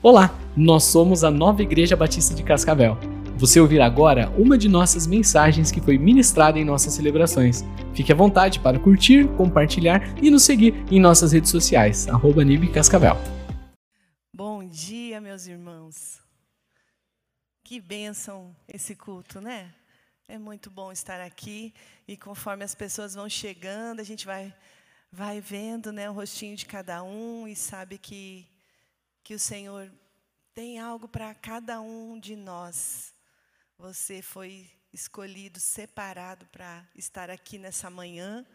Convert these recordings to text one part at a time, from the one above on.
Olá, nós somos a Nova Igreja Batista de Cascavel. Você ouvirá agora uma de nossas mensagens que foi ministrada em nossas celebrações. Fique à vontade para curtir, compartilhar e nos seguir em nossas redes sociais, arroba Cascavel. Bom dia, meus irmãos. Que bênção esse culto, né? É muito bom estar aqui e conforme as pessoas vão chegando, a gente vai, vai vendo né, o rostinho de cada um e sabe que que o Senhor tem algo para cada um de nós. Você foi escolhido, separado para estar aqui nessa manhã.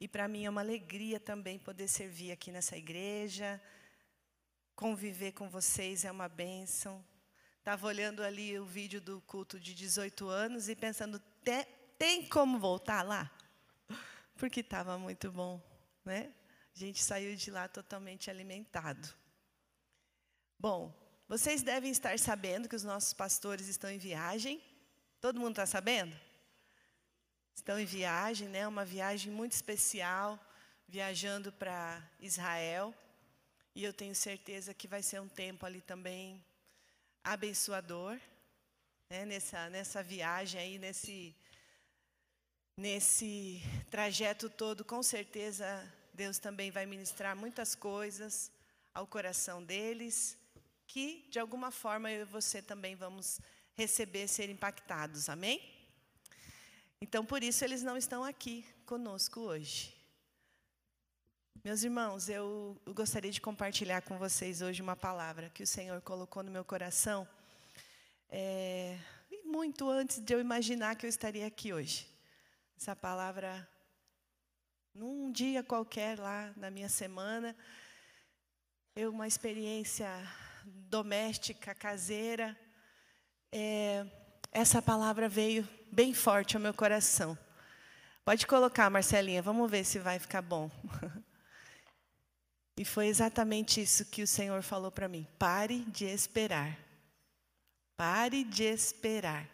E para mim é uma alegria também poder servir aqui nessa igreja. Conviver com vocês é uma bênção. Estava olhando ali o vídeo do culto de 18 anos e pensando, tem, tem como voltar lá? Porque estava muito bom, né? A gente saiu de lá totalmente alimentado. Bom, vocês devem estar sabendo que os nossos pastores estão em viagem. Todo mundo está sabendo? Estão em viagem, né? Uma viagem muito especial, viajando para Israel. E eu tenho certeza que vai ser um tempo ali também abençoador, né? Nessa nessa viagem aí, nesse nesse trajeto todo, com certeza Deus também vai ministrar muitas coisas ao coração deles que, de alguma forma, eu e você também vamos receber, ser impactados. Amém? Então, por isso, eles não estão aqui conosco hoje. Meus irmãos, eu, gostaria de compartilhar com vocês hoje uma palavra que o Senhor colocou no meu coração. É, muito antes de eu imaginar que eu estaria aqui hoje. Essa palavra, num dia qualquer lá na minha semana, eu uma experiência doméstica, caseira, é, essa palavra veio bem forte ao meu coração. Pode colocar, Marcelinha, vamos ver se vai ficar bom. E foi exatamente isso que o Senhor falou para mim. Pare de esperar. Pare de esperar.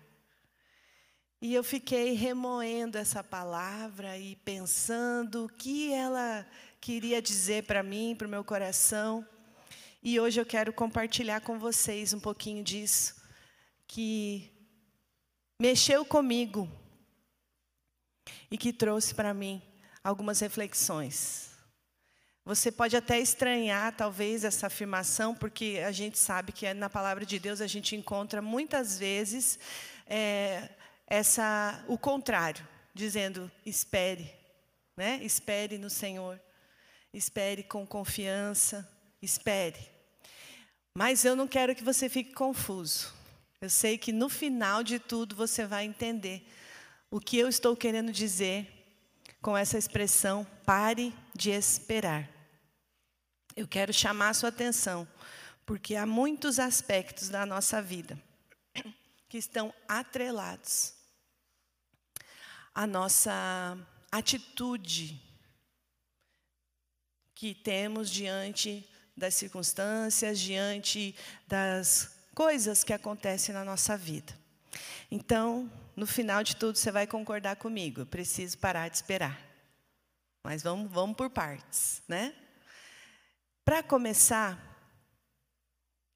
E eu fiquei remoendo essa palavra e pensando o que ela queria dizer para mim, para o meu coração. E hoje eu quero compartilhar com vocês um pouquinho disso, que mexeu comigo e que trouxe para mim algumas reflexões. Você pode até estranhar, talvez, essa afirmação, porque a gente sabe que na palavra de Deus a gente encontra muitas vezes é, essa, o contrário, dizendo: espere, né? espere no Senhor, espere com confiança, espere. Mas eu não quero que você fique confuso. Eu sei que no final de tudo você vai entender o que eu estou querendo dizer com essa expressão pare de esperar. Eu quero chamar a sua atenção, porque há muitos aspectos da nossa vida que estão atrelados à nossa atitude que temos diante das circunstâncias, diante das coisas que acontecem na nossa vida. Então, no final de tudo, você vai concordar comigo. Eu preciso parar de esperar. Mas vamos, vamos por partes, né? Para começar,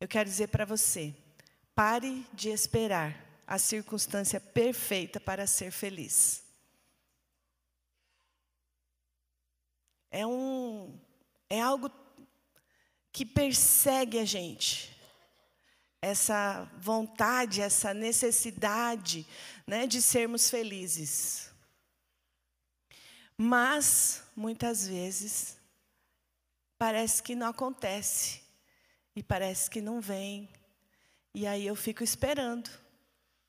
eu quero dizer para você: pare de esperar a circunstância perfeita para ser feliz. É um é algo que persegue a gente. Essa vontade, essa necessidade né, de sermos felizes. Mas, muitas vezes, parece que não acontece. E parece que não vem. E aí eu fico esperando.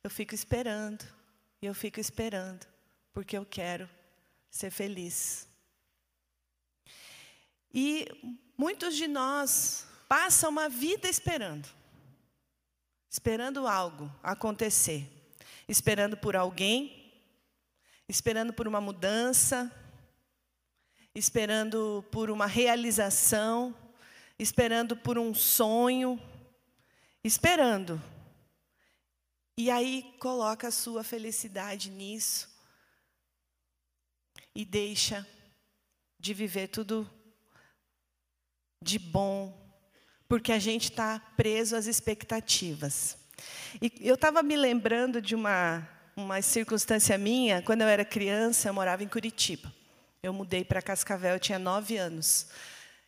Eu fico esperando. E eu fico esperando. Porque eu quero ser feliz. E Muitos de nós passam uma vida esperando. Esperando algo acontecer. Esperando por alguém. Esperando por uma mudança. Esperando por uma realização. Esperando por um sonho. Esperando. E aí coloca a sua felicidade nisso. E deixa de viver tudo de bom, porque a gente está preso às expectativas. E eu estava me lembrando de uma, uma circunstância minha, quando eu era criança, eu morava em Curitiba. Eu mudei para Cascavel, eu tinha nove anos.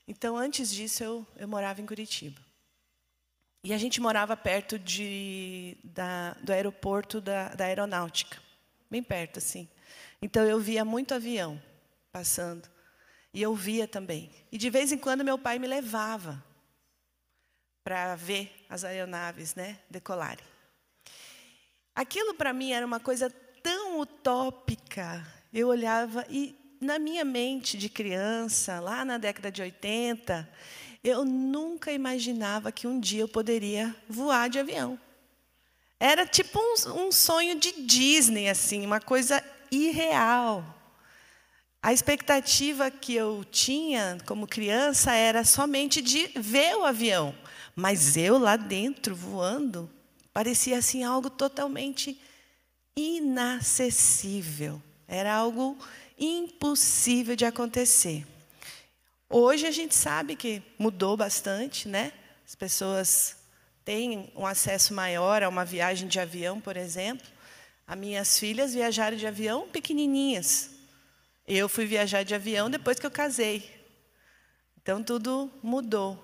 Então, antes disso, eu, eu morava em Curitiba. E a gente morava perto de, da, do aeroporto da, da aeronáutica, bem perto, assim. Então, eu via muito avião passando. E eu via também. E, de vez em quando, meu pai me levava para ver as aeronaves né, decolarem. Aquilo, para mim, era uma coisa tão utópica. Eu olhava e na minha mente de criança, lá na década de 80, eu nunca imaginava que um dia eu poderia voar de avião. Era tipo um, um sonho de Disney, assim, uma coisa irreal. A expectativa que eu tinha como criança era somente de ver o avião, mas eu lá dentro voando parecia assim algo totalmente inacessível. Era algo impossível de acontecer. Hoje a gente sabe que mudou bastante, né? As pessoas têm um acesso maior a uma viagem de avião, por exemplo. As minhas filhas viajaram de avião pequenininhas. Eu fui viajar de avião depois que eu casei. Então tudo mudou.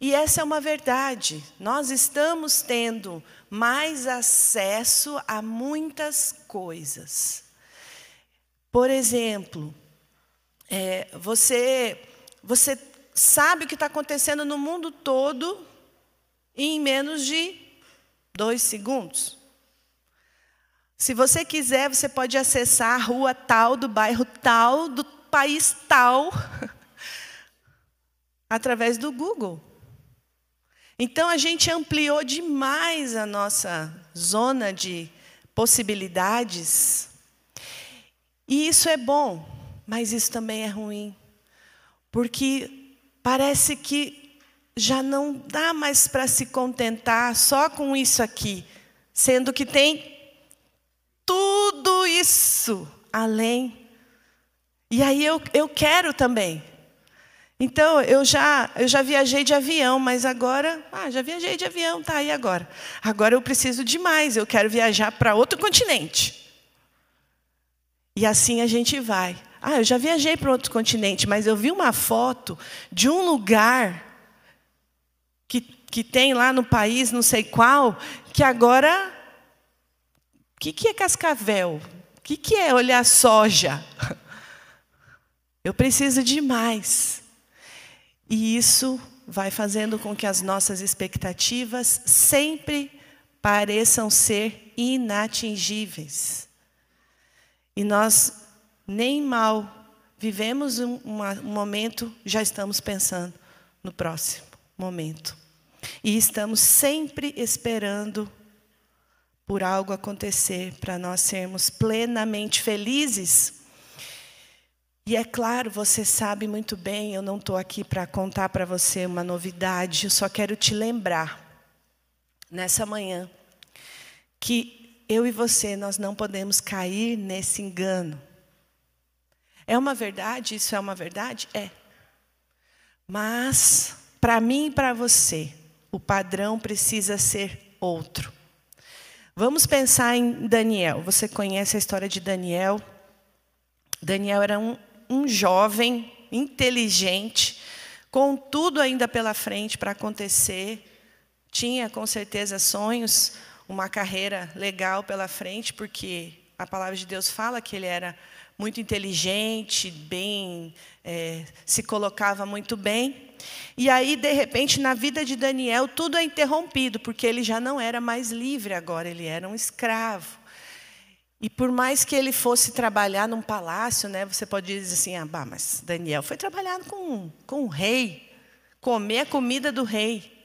E essa é uma verdade. Nós estamos tendo mais acesso a muitas coisas. Por exemplo, é, você, você sabe o que está acontecendo no mundo todo em menos de dois segundos. Se você quiser, você pode acessar a rua tal, do bairro tal, do país tal, através do Google. Então a gente ampliou demais a nossa zona de possibilidades e isso é bom, mas isso também é ruim. Porque parece que já não dá mais para se contentar só com isso aqui, sendo que tem isso além. E aí eu, eu quero também. Então, eu já, eu já viajei de avião, mas agora, ah, já viajei de avião, tá aí agora. Agora eu preciso de mais, eu quero viajar para outro continente. E assim a gente vai. Ah, eu já viajei para outro continente, mas eu vi uma foto de um lugar que, que tem lá no país, não sei qual, que agora. O que, que é cascavel? Que, que é olhar soja? Eu preciso de mais. E isso vai fazendo com que as nossas expectativas sempre pareçam ser inatingíveis. E nós nem mal vivemos um, um momento, já estamos pensando no próximo momento. E estamos sempre esperando por algo acontecer para nós sermos plenamente felizes. E é claro, você sabe muito bem, eu não estou aqui para contar para você uma novidade, eu só quero te lembrar, nessa manhã, que eu e você, nós não podemos cair nesse engano. É uma verdade? Isso é uma verdade? É. Mas, para mim e para você, o padrão precisa ser outro. Vamos pensar em Daniel. Você conhece a história de Daniel? Daniel era um, um jovem inteligente, com tudo ainda pela frente para acontecer. Tinha com certeza sonhos, uma carreira legal pela frente, porque a palavra de Deus fala que ele era muito inteligente, bem, é, se colocava muito bem. E aí, de repente, na vida de Daniel, tudo é interrompido, porque ele já não era mais livre agora, ele era um escravo. E por mais que ele fosse trabalhar num palácio, né, você pode dizer assim: ah, bah, mas Daniel foi trabalhar com, com o rei, comer a comida do rei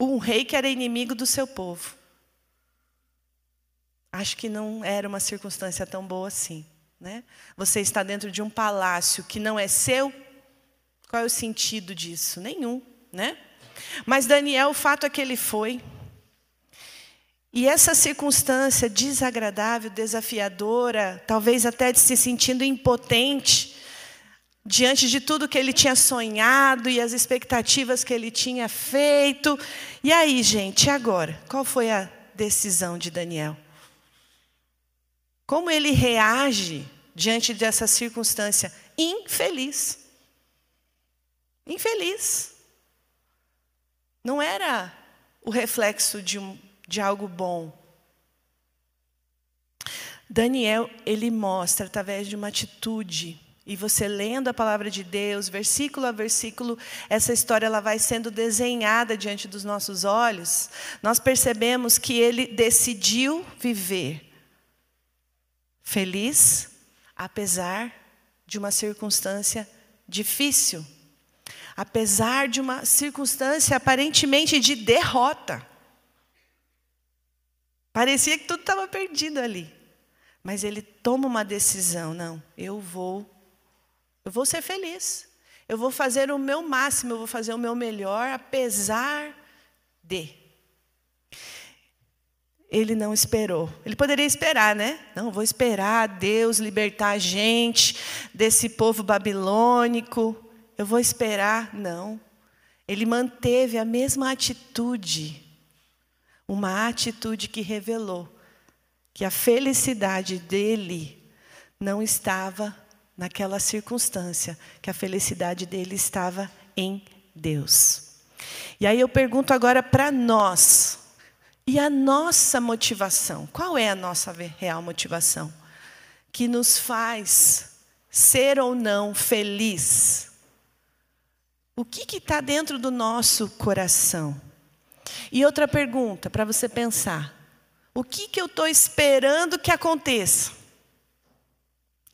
um rei que era inimigo do seu povo. Acho que não era uma circunstância tão boa assim. Né? Você está dentro de um palácio que não é seu. Qual é o sentido disso? Nenhum. Né? Mas Daniel, o fato é que ele foi. E essa circunstância desagradável, desafiadora, talvez até de se sentindo impotente, diante de tudo que ele tinha sonhado e as expectativas que ele tinha feito. E aí, gente, agora? Qual foi a decisão de Daniel? Como ele reage diante dessa circunstância infeliz? Infeliz. Não era o reflexo de, um, de algo bom. Daniel, ele mostra através de uma atitude e você lendo a palavra de Deus, versículo a versículo, essa história ela vai sendo desenhada diante dos nossos olhos. Nós percebemos que ele decidiu viver feliz, apesar de uma circunstância difícil, apesar de uma circunstância aparentemente de derrota. Parecia que tudo estava perdido ali. Mas ele toma uma decisão: não, eu vou eu vou ser feliz. Eu vou fazer o meu máximo, eu vou fazer o meu melhor, apesar de. Ele não esperou. Ele poderia esperar, né? Não, vou esperar Deus libertar a gente desse povo babilônico. Eu vou esperar. Não. Ele manteve a mesma atitude. Uma atitude que revelou que a felicidade dele não estava naquela circunstância, que a felicidade dele estava em Deus. E aí eu pergunto agora para nós, e a nossa motivação? Qual é a nossa real motivação? Que nos faz ser ou não feliz? O que está dentro do nosso coração? E outra pergunta para você pensar: o que, que eu estou esperando que aconteça?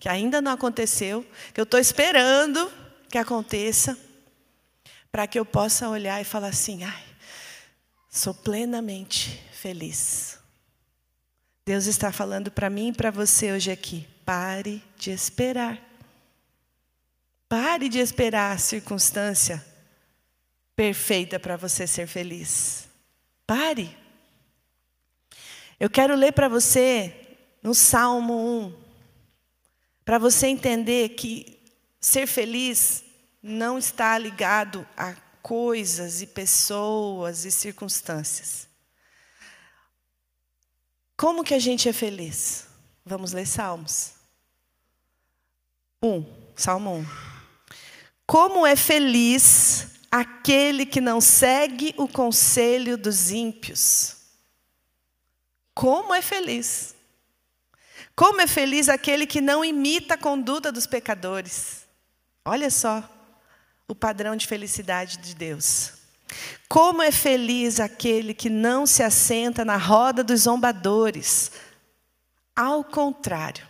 que ainda não aconteceu, que eu estou esperando que aconteça, para que eu possa olhar e falar assim: ai, sou plenamente feliz. Deus está falando para mim e para você hoje aqui: pare de esperar. Pare de esperar a circunstância perfeita para você ser feliz. Pare. Eu quero ler para você no Salmo 1, para você entender que ser feliz não está ligado a coisas e pessoas e circunstâncias. Como que a gente é feliz? Vamos ler Salmos. 1, um, Salmo 1. Um. Como é feliz aquele que não segue o conselho dos ímpios. Como é feliz. Como é feliz aquele que não imita a conduta dos pecadores. Olha só o padrão de felicidade de Deus. Como é feliz aquele que não se assenta na roda dos zombadores. Ao contrário,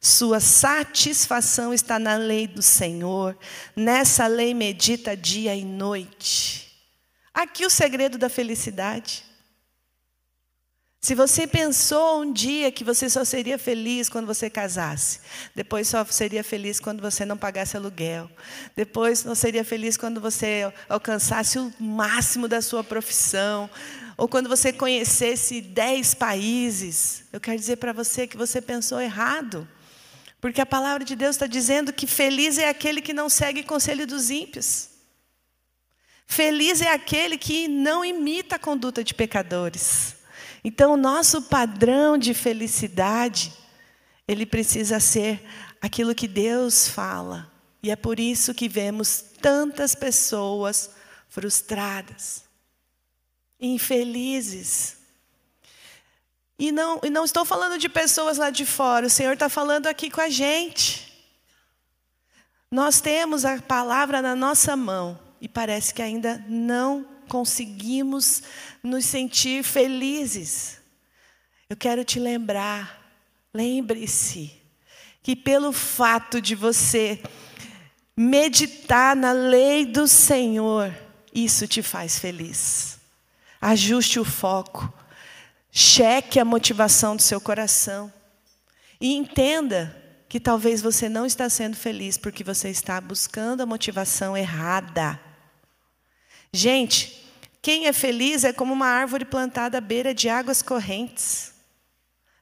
sua satisfação está na lei do Senhor, nessa lei medita dia e noite. Aqui o segredo da felicidade. Se você pensou um dia que você só seria feliz quando você casasse, depois só seria feliz quando você não pagasse aluguel, depois não seria feliz quando você alcançasse o máximo da sua profissão, ou quando você conhecesse dez países, eu quero dizer para você que você pensou errado. Porque a palavra de Deus está dizendo que feliz é aquele que não segue conselho dos ímpios. Feliz é aquele que não imita a conduta de pecadores. Então, o nosso padrão de felicidade, ele precisa ser aquilo que Deus fala. E é por isso que vemos tantas pessoas frustradas, infelizes. E não, e não estou falando de pessoas lá de fora, o Senhor está falando aqui com a gente. Nós temos a palavra na nossa mão e parece que ainda não conseguimos nos sentir felizes. Eu quero te lembrar, lembre-se, que pelo fato de você meditar na lei do Senhor, isso te faz feliz. Ajuste o foco, cheque a motivação do seu coração e entenda que talvez você não está sendo feliz porque você está buscando a motivação errada. Gente, quem é feliz é como uma árvore plantada à beira de águas correntes.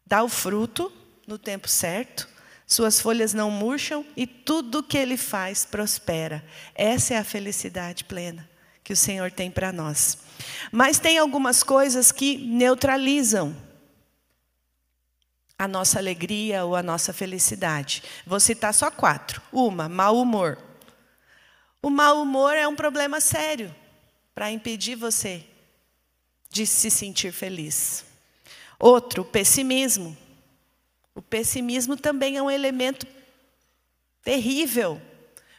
Dá o fruto no tempo certo, Suas folhas não murcham e tudo que ele faz prospera. Essa é a felicidade plena que o Senhor tem para nós. Mas tem algumas coisas que neutralizam a nossa alegria ou a nossa felicidade. Vou citar só quatro. Uma, mau humor. O mau humor é um problema sério para impedir você de se sentir feliz. Outro, pessimismo. O pessimismo também é um elemento terrível,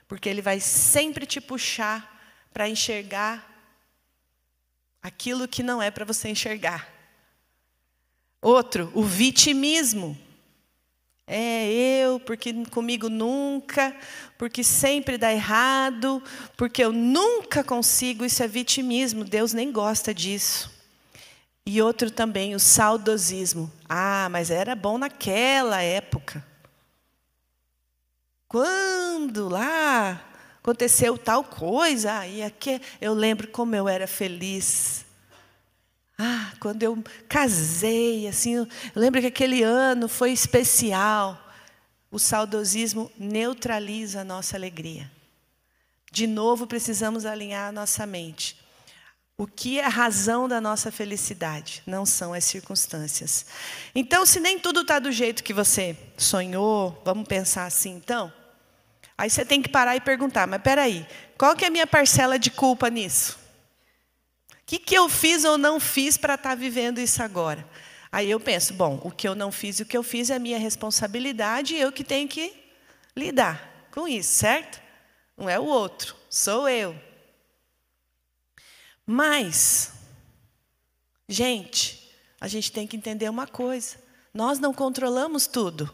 porque ele vai sempre te puxar para enxergar aquilo que não é para você enxergar. Outro, o vitimismo. É eu, porque comigo nunca, porque sempre dá errado, porque eu nunca consigo, isso é vitimismo, Deus nem gosta disso. E outro também, o saudosismo. Ah, mas era bom naquela época. Quando lá aconteceu tal coisa, aí aqui eu lembro como eu era feliz. Ah, quando eu casei, assim, eu lembro que aquele ano foi especial. O saudosismo neutraliza a nossa alegria. De novo, precisamos alinhar a nossa mente. O que é a razão da nossa felicidade? Não são as circunstâncias. Então, se nem tudo está do jeito que você sonhou, vamos pensar assim, então. Aí você tem que parar e perguntar, mas peraí, qual que é a minha parcela de culpa nisso? O que, que eu fiz ou não fiz para estar tá vivendo isso agora? Aí eu penso, bom, o que eu não fiz e o que eu fiz é minha responsabilidade e eu que tenho que lidar com isso, certo? Não é o outro, sou eu. Mas, gente, a gente tem que entender uma coisa: nós não controlamos tudo.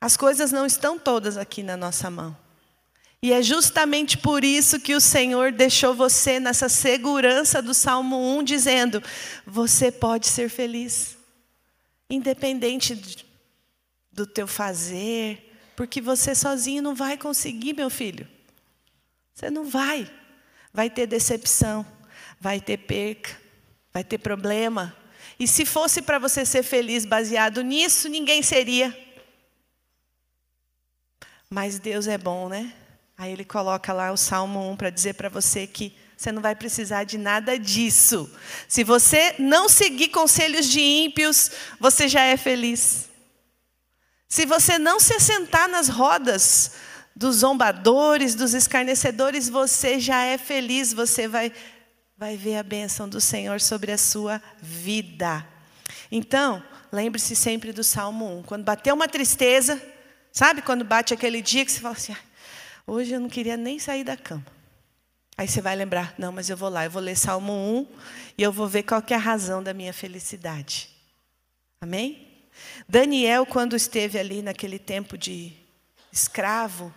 As coisas não estão todas aqui na nossa mão. E é justamente por isso que o Senhor deixou você nessa segurança do Salmo 1, dizendo: você pode ser feliz, independente do teu fazer, porque você sozinho não vai conseguir, meu filho. Você não vai. Vai ter decepção, vai ter perca, vai ter problema. E se fosse para você ser feliz baseado nisso, ninguém seria. Mas Deus é bom, né? Aí ele coloca lá o Salmo 1 para dizer para você que você não vai precisar de nada disso. Se você não seguir conselhos de ímpios, você já é feliz. Se você não se sentar nas rodas dos zombadores, dos escarnecedores, você já é feliz, você vai, vai ver a bênção do Senhor sobre a sua vida. Então, lembre-se sempre do Salmo 1. Quando bateu uma tristeza, sabe quando bate aquele dia que você fala assim, hoje eu não queria nem sair da cama. Aí você vai lembrar, não, mas eu vou lá, eu vou ler Salmo 1 e eu vou ver qual que é a razão da minha felicidade. Amém? Daniel, quando esteve ali naquele tempo de escravo,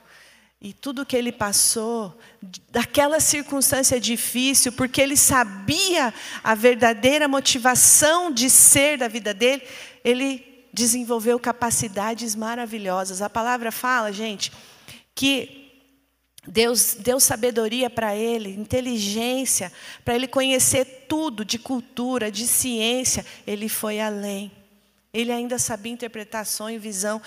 e tudo que ele passou, daquela circunstância difícil, porque ele sabia a verdadeira motivação de ser da vida dele, ele desenvolveu capacidades maravilhosas. A palavra fala, gente, que Deus deu sabedoria para ele, inteligência, para ele conhecer tudo de cultura, de ciência. Ele foi além. Ele ainda sabia interpretar sonho e visão.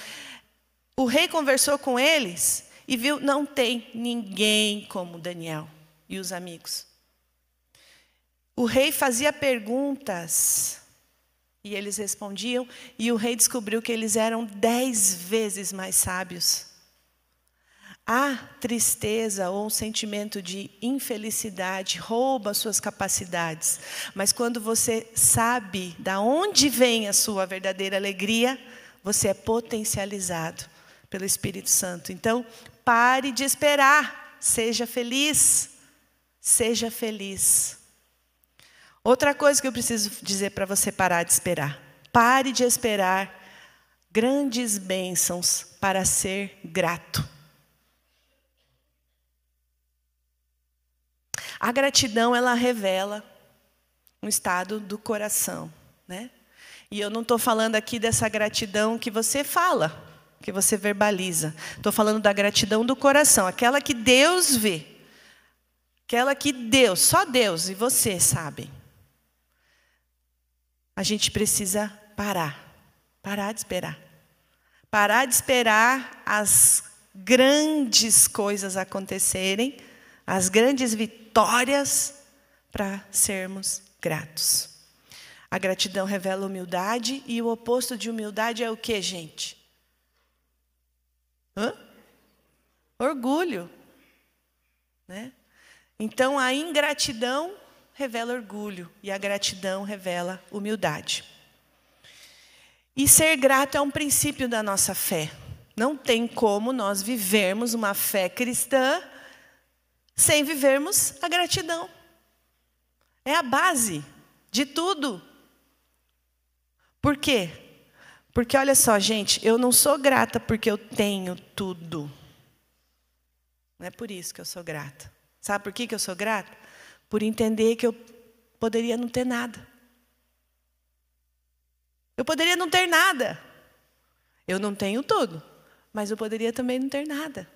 O rei conversou com eles e viu, não tem ninguém como Daniel e os amigos. O rei fazia perguntas e eles respondiam, e o rei descobriu que eles eram dez vezes mais sábios. A tristeza ou um sentimento de infelicidade rouba suas capacidades, mas quando você sabe da onde vem a sua verdadeira alegria, você é potencializado pelo Espírito Santo. Então, Pare de esperar. Seja feliz. Seja feliz. Outra coisa que eu preciso dizer para você parar de esperar. Pare de esperar grandes bênçãos para ser grato. A gratidão, ela revela um estado do coração, né? E eu não estou falando aqui dessa gratidão que você fala que você verbaliza. Estou falando da gratidão do coração, aquela que Deus vê. Aquela que Deus, só Deus e você sabem. A gente precisa parar, parar de esperar. Parar de esperar as grandes coisas acontecerem, as grandes vitórias, para sermos gratos. A gratidão revela humildade e o oposto de humildade é o que, gente? Hã? Orgulho. Né? Então a ingratidão revela orgulho e a gratidão revela humildade. E ser grato é um princípio da nossa fé. Não tem como nós vivermos uma fé cristã sem vivermos a gratidão. É a base de tudo. Por quê? Porque olha só, gente, eu não sou grata porque eu tenho tudo. Não é por isso que eu sou grata. Sabe por que eu sou grata? Por entender que eu poderia não ter nada. Eu poderia não ter nada. Eu não tenho tudo, mas eu poderia também não ter nada.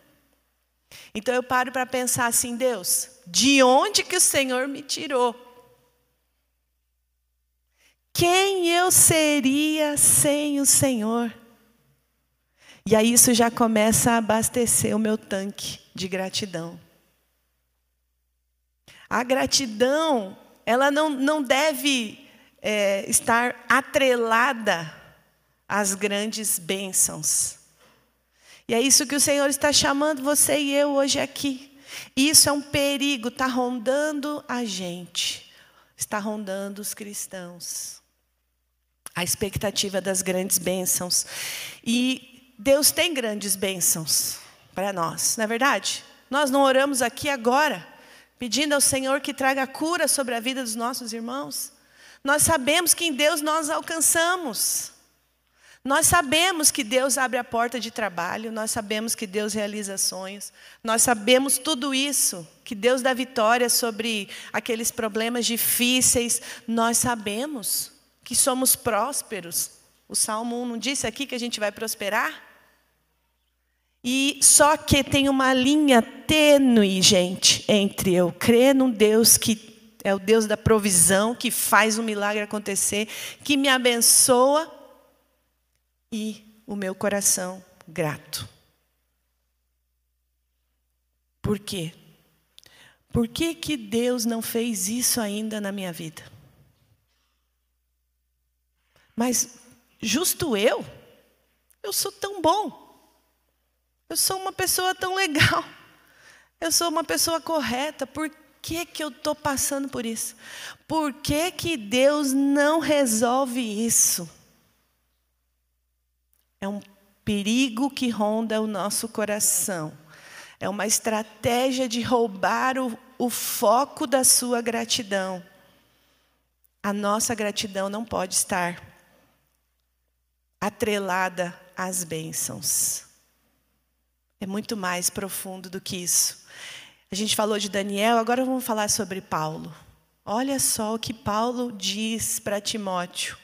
Então eu paro para pensar assim, Deus, de onde que o Senhor me tirou? Quem eu seria sem o Senhor? E aí isso já começa a abastecer o meu tanque de gratidão. A gratidão, ela não, não deve é, estar atrelada às grandes bênçãos. E é isso que o Senhor está chamando você e eu hoje aqui. Isso é um perigo, está rondando a gente, está rondando os cristãos a expectativa das grandes bênçãos. E Deus tem grandes bênçãos para nós, não é verdade? Nós não oramos aqui agora, pedindo ao Senhor que traga cura sobre a vida dos nossos irmãos. Nós sabemos que em Deus nós alcançamos. Nós sabemos que Deus abre a porta de trabalho, nós sabemos que Deus realiza sonhos, nós sabemos tudo isso, que Deus dá vitória sobre aqueles problemas difíceis, nós sabemos que somos prósperos. O Salmo 1 não disse aqui que a gente vai prosperar? E só que tem uma linha tênue, gente, entre eu crer num Deus que é o Deus da provisão, que faz o um milagre acontecer, que me abençoa, e o meu coração grato. Por quê? Por que, que Deus não fez isso ainda na minha vida? Mas justo eu? Eu sou tão bom. Eu sou uma pessoa tão legal. Eu sou uma pessoa correta. Por que, que eu estou passando por isso? Por que, que Deus não resolve isso? É um perigo que ronda o nosso coração. É uma estratégia de roubar o, o foco da sua gratidão. A nossa gratidão não pode estar atrelada às bênçãos. É muito mais profundo do que isso. A gente falou de Daniel, agora vamos falar sobre Paulo. Olha só o que Paulo diz para Timóteo.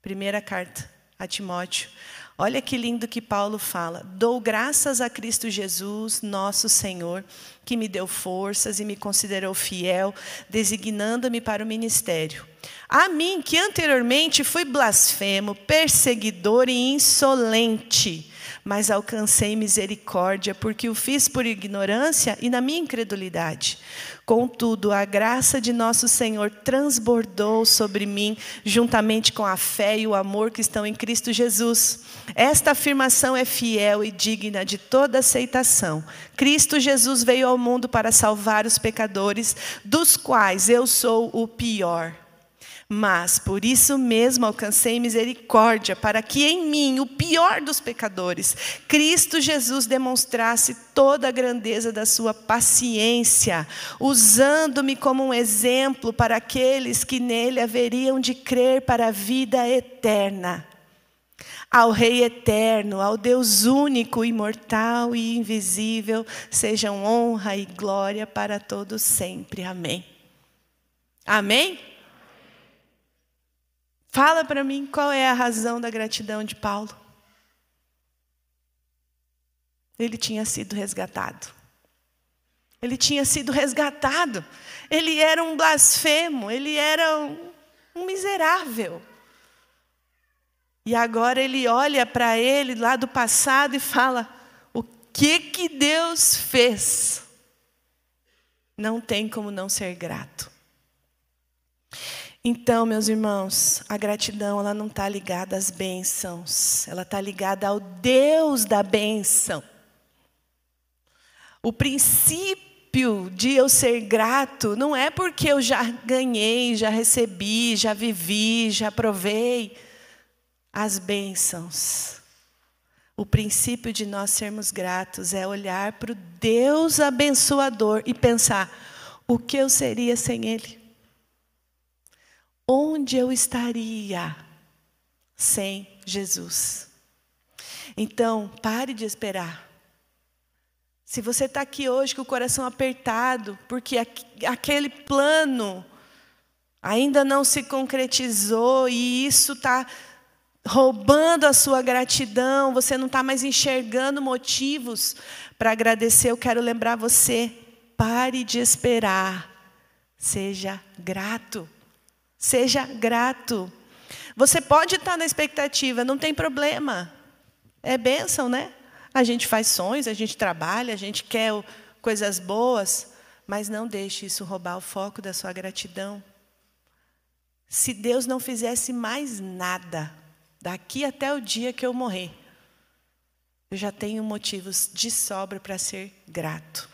Primeira carta a Timóteo. Olha que lindo que Paulo fala. Dou graças a Cristo Jesus, nosso Senhor, que me deu forças e me considerou fiel, designando-me para o ministério. A mim, que anteriormente fui blasfemo, perseguidor e insolente, mas alcancei misericórdia, porque o fiz por ignorância e na minha incredulidade. Contudo, a graça de nosso Senhor transbordou sobre mim, juntamente com a fé e o amor que estão em Cristo Jesus. Esta afirmação é fiel e digna de toda aceitação. Cristo Jesus veio ao mundo para salvar os pecadores, dos quais eu sou o pior. Mas por isso mesmo alcancei misericórdia, para que em mim, o pior dos pecadores, Cristo Jesus demonstrasse toda a grandeza da sua paciência, usando-me como um exemplo para aqueles que nele haveriam de crer para a vida eterna. Ao Rei eterno, ao Deus único, imortal e invisível, sejam honra e glória para todos sempre. Amém. Amém? Fala para mim qual é a razão da gratidão de Paulo. Ele tinha sido resgatado. Ele tinha sido resgatado. Ele era um blasfemo, ele era um, um miserável. E agora ele olha para ele lá do passado e fala: o que que Deus fez? Não tem como não ser grato. Então, meus irmãos, a gratidão ela não está ligada às bênçãos, ela está ligada ao Deus da bênção. O princípio de eu ser grato não é porque eu já ganhei, já recebi, já vivi, já provei as bênçãos. O princípio de nós sermos gratos é olhar para o Deus abençoador e pensar: o que eu seria sem Ele? Onde eu estaria sem Jesus? Então, pare de esperar. Se você está aqui hoje com o coração apertado, porque aquele plano ainda não se concretizou e isso está roubando a sua gratidão, você não está mais enxergando motivos para agradecer, eu quero lembrar você: pare de esperar, seja grato. Seja grato. Você pode estar na expectativa, não tem problema. É bênção, né? A gente faz sonhos, a gente trabalha, a gente quer coisas boas, mas não deixe isso roubar o foco da sua gratidão. Se Deus não fizesse mais nada, daqui até o dia que eu morrer, eu já tenho motivos de sobra para ser grato.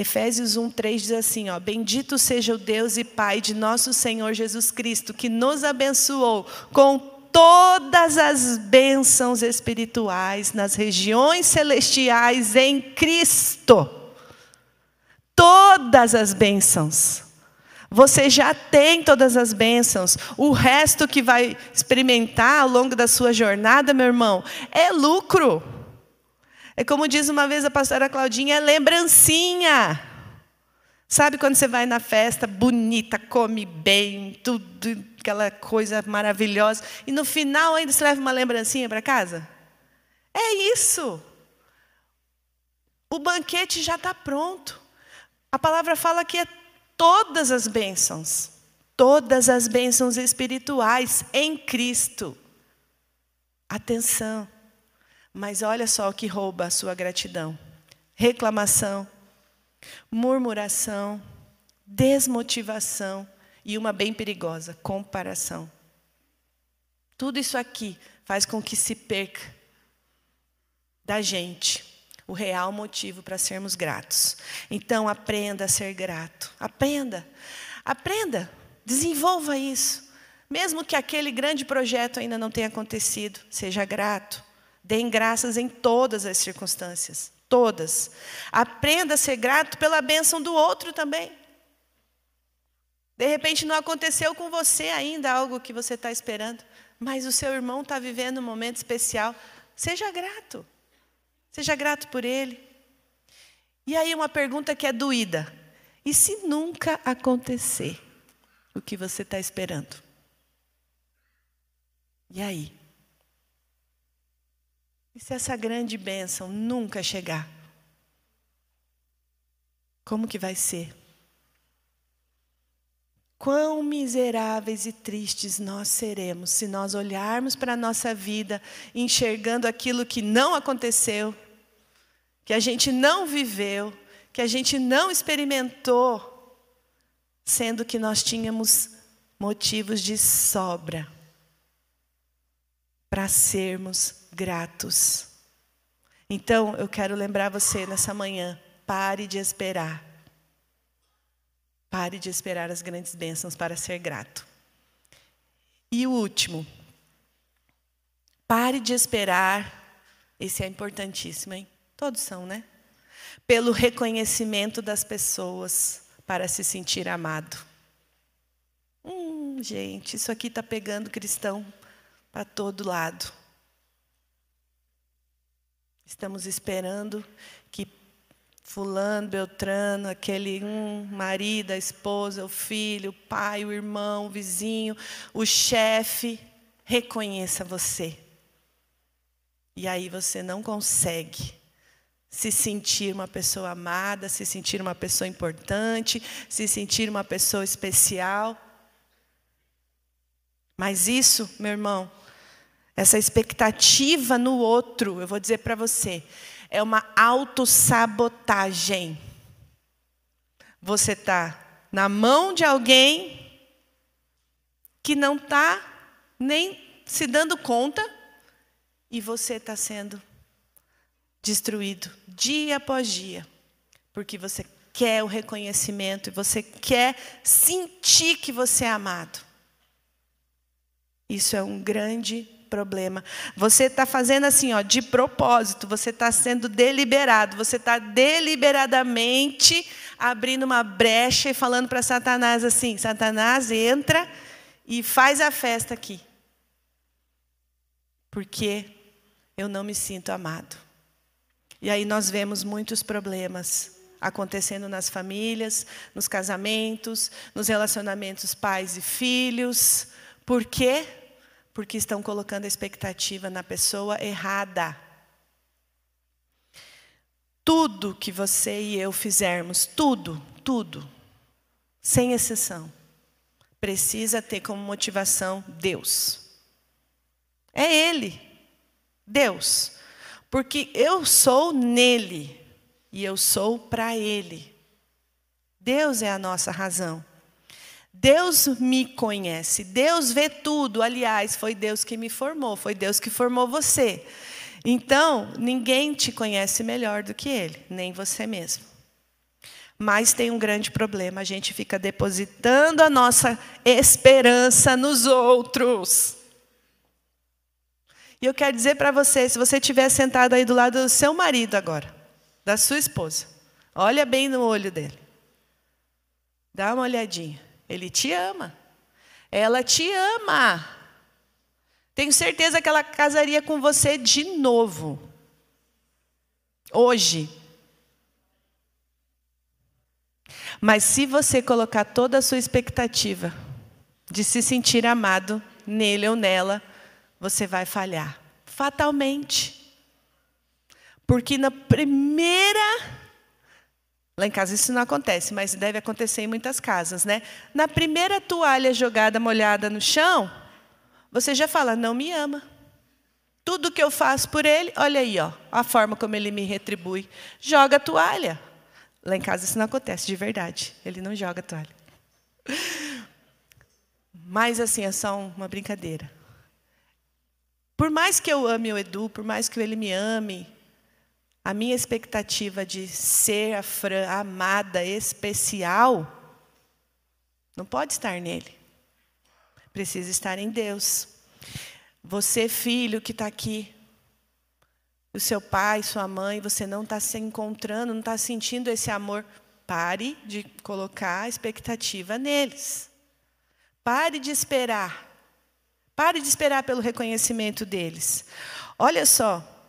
Efésios 1, 3 diz assim: ó, Bendito seja o Deus e Pai de nosso Senhor Jesus Cristo, que nos abençoou com todas as bênçãos espirituais nas regiões celestiais em Cristo. Todas as bênçãos. Você já tem todas as bênçãos. O resto que vai experimentar ao longo da sua jornada, meu irmão, é lucro. É como diz uma vez a pastora Claudinha, é lembrancinha. Sabe quando você vai na festa bonita, come bem, tudo, aquela coisa maravilhosa, e no final ainda você leva uma lembrancinha para casa? É isso. O banquete já está pronto. A palavra fala que é todas as bênçãos, todas as bênçãos espirituais em Cristo. Atenção. Mas olha só o que rouba a sua gratidão: reclamação, murmuração, desmotivação e uma bem perigosa, comparação. Tudo isso aqui faz com que se perca da gente o real motivo para sermos gratos. Então aprenda a ser grato. Aprenda. Aprenda. Desenvolva isso. Mesmo que aquele grande projeto ainda não tenha acontecido, seja grato. Deem graças em todas as circunstâncias, todas. Aprenda a ser grato pela bênção do outro também. De repente não aconteceu com você ainda algo que você está esperando, mas o seu irmão está vivendo um momento especial. Seja grato. Seja grato por ele. E aí uma pergunta que é doída. E se nunca acontecer o que você está esperando? E aí? E se essa grande bênção nunca chegar? Como que vai ser? Quão miseráveis e tristes nós seremos se nós olharmos para a nossa vida enxergando aquilo que não aconteceu, que a gente não viveu, que a gente não experimentou, sendo que nós tínhamos motivos de sobra para sermos gratos. Então, eu quero lembrar você nessa manhã: pare de esperar. Pare de esperar as grandes bênçãos para ser grato. E o último, pare de esperar, esse é importantíssimo, hein? Todos são, né? Pelo reconhecimento das pessoas para se sentir amado. Hum, gente, isso aqui está pegando cristão para todo lado. Estamos esperando que fulano, beltrano, aquele um, marido, a esposa, o filho, o pai, o irmão, o vizinho, o chefe, reconheça você. E aí você não consegue se sentir uma pessoa amada, se sentir uma pessoa importante, se sentir uma pessoa especial. Mas isso, meu irmão, Essa expectativa no outro, eu vou dizer para você, é uma autossabotagem. Você está na mão de alguém que não está nem se dando conta e você está sendo destruído dia após dia, porque você quer o reconhecimento e você quer sentir que você é amado. Isso é um grande problema. Você está fazendo assim, ó, de propósito, você está sendo deliberado, você está deliberadamente abrindo uma brecha e falando para Satanás assim: Satanás, entra e faz a festa aqui. Porque eu não me sinto amado. E aí nós vemos muitos problemas acontecendo nas famílias, nos casamentos, nos relacionamentos pais e filhos. Por quê? Porque estão colocando a expectativa na pessoa errada. Tudo que você e eu fizermos, tudo, tudo, sem exceção, precisa ter como motivação Deus. É Ele, Deus. Porque eu sou nele e eu sou para Ele. Deus é a nossa razão. Deus me conhece, Deus vê tudo. Aliás, foi Deus que me formou, foi Deus que formou você. Então, ninguém te conhece melhor do que Ele, nem você mesmo. Mas tem um grande problema: a gente fica depositando a nossa esperança nos outros. E eu quero dizer para você, se você estiver sentado aí do lado do seu marido agora, da sua esposa, olha bem no olho dele. Dá uma olhadinha. Ele te ama. Ela te ama. Tenho certeza que ela casaria com você de novo. Hoje. Mas se você colocar toda a sua expectativa de se sentir amado nele ou nela, você vai falhar. Fatalmente. Porque na primeira. Lá em casa isso não acontece, mas deve acontecer em muitas casas, né? Na primeira toalha jogada molhada no chão, você já fala: não me ama. Tudo que eu faço por ele, olha aí, ó, a forma como ele me retribui. Joga a toalha. Lá em casa isso não acontece, de verdade. Ele não joga a toalha. Mas assim, é só uma brincadeira. Por mais que eu ame o Edu, por mais que ele me ame, a minha expectativa de ser a Fran amada, especial, não pode estar nele. Precisa estar em Deus. Você, filho que está aqui, o seu pai, sua mãe, você não está se encontrando, não está sentindo esse amor, pare de colocar a expectativa neles. Pare de esperar. Pare de esperar pelo reconhecimento deles. Olha só,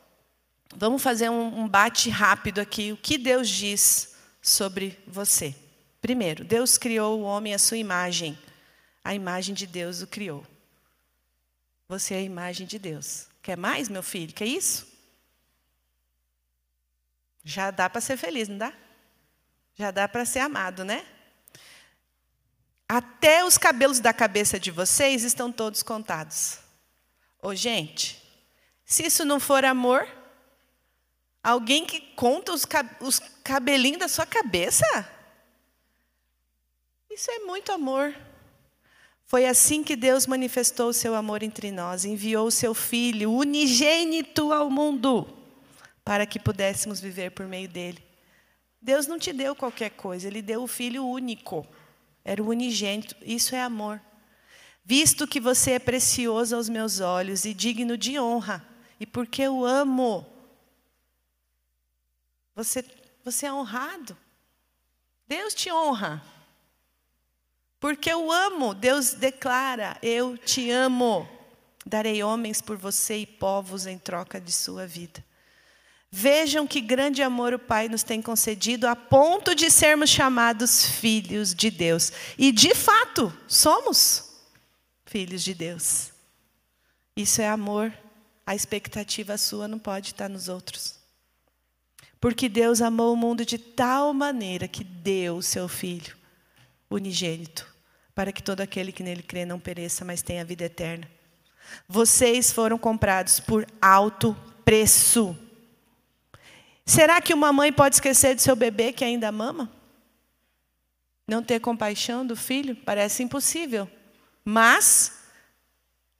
vamos fazer um, um bate rápido aqui. O que Deus diz sobre você? Primeiro, Deus criou o homem à sua imagem. A imagem de Deus o criou. Você é a imagem de Deus. Quer mais, meu filho? Quer isso? Já dá para ser feliz, não dá? Já dá para ser amado, né? Até os cabelos da cabeça de vocês estão todos contados. Ô, gente, se isso não for amor, alguém que conta os, os cabelinhos da sua cabeça? Isso é muito amor. Foi assim que Deus manifestou o seu amor entre nós, enviou o seu Filho unigênito ao mundo, para que pudéssemos viver por meio dele. Deus não te deu qualquer coisa, Ele deu o Filho único. Era o unigênito. Isso é amor. Visto que você é precioso aos meus olhos e digno de honra, e porque eu amo, você, você é honrado. Deus te honra. Porque eu amo, Deus declara: Eu te amo. Darei homens por você e povos em troca de sua vida. Vejam que grande amor o Pai nos tem concedido a ponto de sermos chamados filhos de Deus. E de fato, somos filhos de Deus. Isso é amor. A expectativa sua não pode estar nos outros. Porque Deus amou o mundo de tal maneira que deu o seu Filho unigênito, para que todo aquele que nele crê não pereça, mas tenha vida eterna. Vocês foram comprados por alto preço. Será que uma mãe pode esquecer de seu bebê que ainda mama? Não ter compaixão do filho? Parece impossível. Mas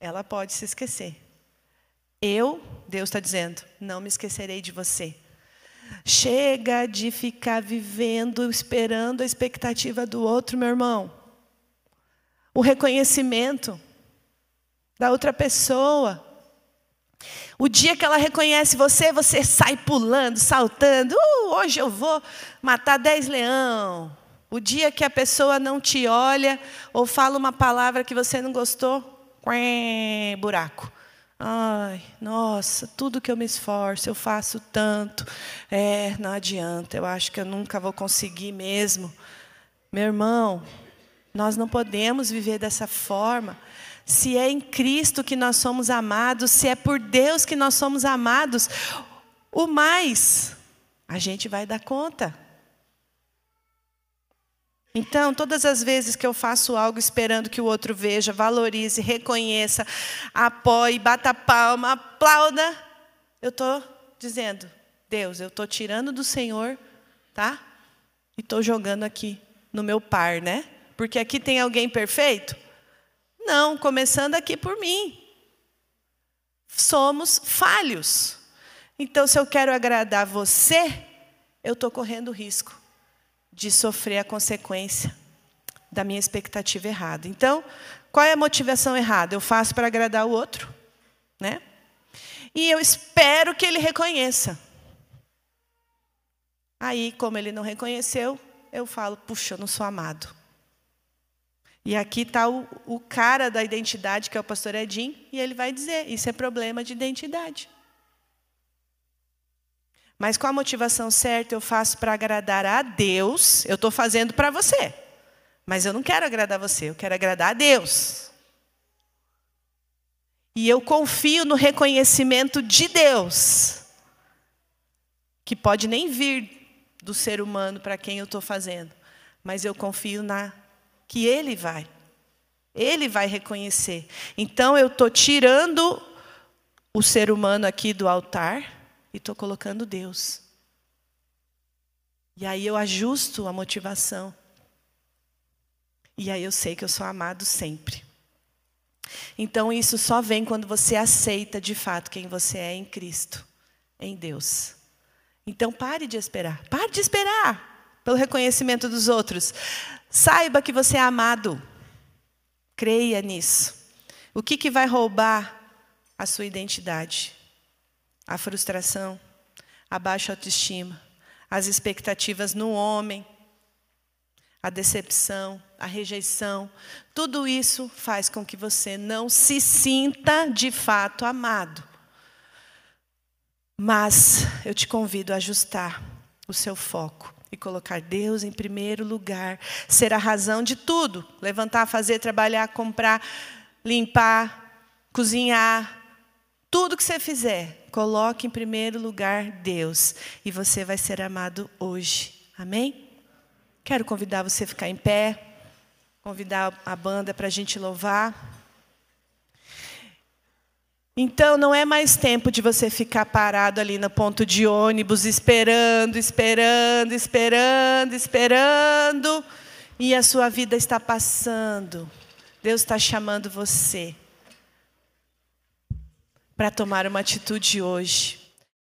ela pode se esquecer. Eu, Deus está dizendo, não me esquecerei de você. Chega de ficar vivendo, esperando a expectativa do outro, meu irmão. O reconhecimento da outra pessoa. O dia que ela reconhece você, você sai pulando, saltando. Uh, hoje eu vou matar dez leão. O dia que a pessoa não te olha ou fala uma palavra que você não gostou, buraco. Ai, nossa, tudo que eu me esforço, eu faço tanto. É, não adianta, eu acho que eu nunca vou conseguir mesmo. Meu irmão, nós não podemos viver dessa forma. Se é em Cristo que nós somos amados, se é por Deus que nós somos amados, o mais a gente vai dar conta. Então, todas as vezes que eu faço algo esperando que o outro veja, valorize, reconheça, apoie, bata palma, aplauda, eu estou dizendo, Deus, eu estou tirando do Senhor, tá? E estou jogando aqui no meu par, né? Porque aqui tem alguém perfeito? Não, começando aqui por mim. Somos falhos. Então, se eu quero agradar você, eu estou correndo risco de sofrer a consequência da minha expectativa errada. Então, qual é a motivação errada? Eu faço para agradar o outro, né? E eu espero que ele reconheça. Aí, como ele não reconheceu, eu falo, puxa, eu não sou amado. E aqui está o, o, cara da identidade, que é o pastor Edinho, e ele vai dizer: isso é problema de identidade. Mas com a motivação certa, eu faço para agradar a Deus, eu estou fazendo para você. Mas eu não quero agradar você, eu quero agradar a Deus. E eu confio no reconhecimento de Deus, que pode nem vir do ser humano para quem eu estou fazendo, mas eu confio na que Ele vai. Ele vai reconhecer. Então eu estou tirando o ser humano aqui do altar e estou colocando Deus. E aí eu ajusto a motivação. E aí eu sei que eu sou amado sempre. Então isso só vem quando você aceita de fato quem você é em Cristo, em Deus. Então pare de esperar. Pare de esperar pelo reconhecimento dos outros. Saiba que você é amado. Creia nisso. O que, que vai roubar a sua identidade? A frustração, a baixa autoestima, as expectativas no homem, a decepção, a rejeição, tudo isso faz com que você não se sinta de fato amado. Mas eu te convido a ajustar o seu foco e colocar Deus em primeiro lugar, ser a razão de tudo: levantar, fazer, trabalhar, comprar, limpar, cozinhar, tudo que você fizer, coloque em primeiro lugar Deus e você vai ser amado hoje. Amém? Quero convidar você a ficar em pé, convidar a banda para a gente louvar. Então, não é mais tempo de você ficar parado ali no ponto de ônibus, esperando, esperando, esperando, esperando, e a sua vida está passando. Deus está chamando você para tomar uma atitude hoje.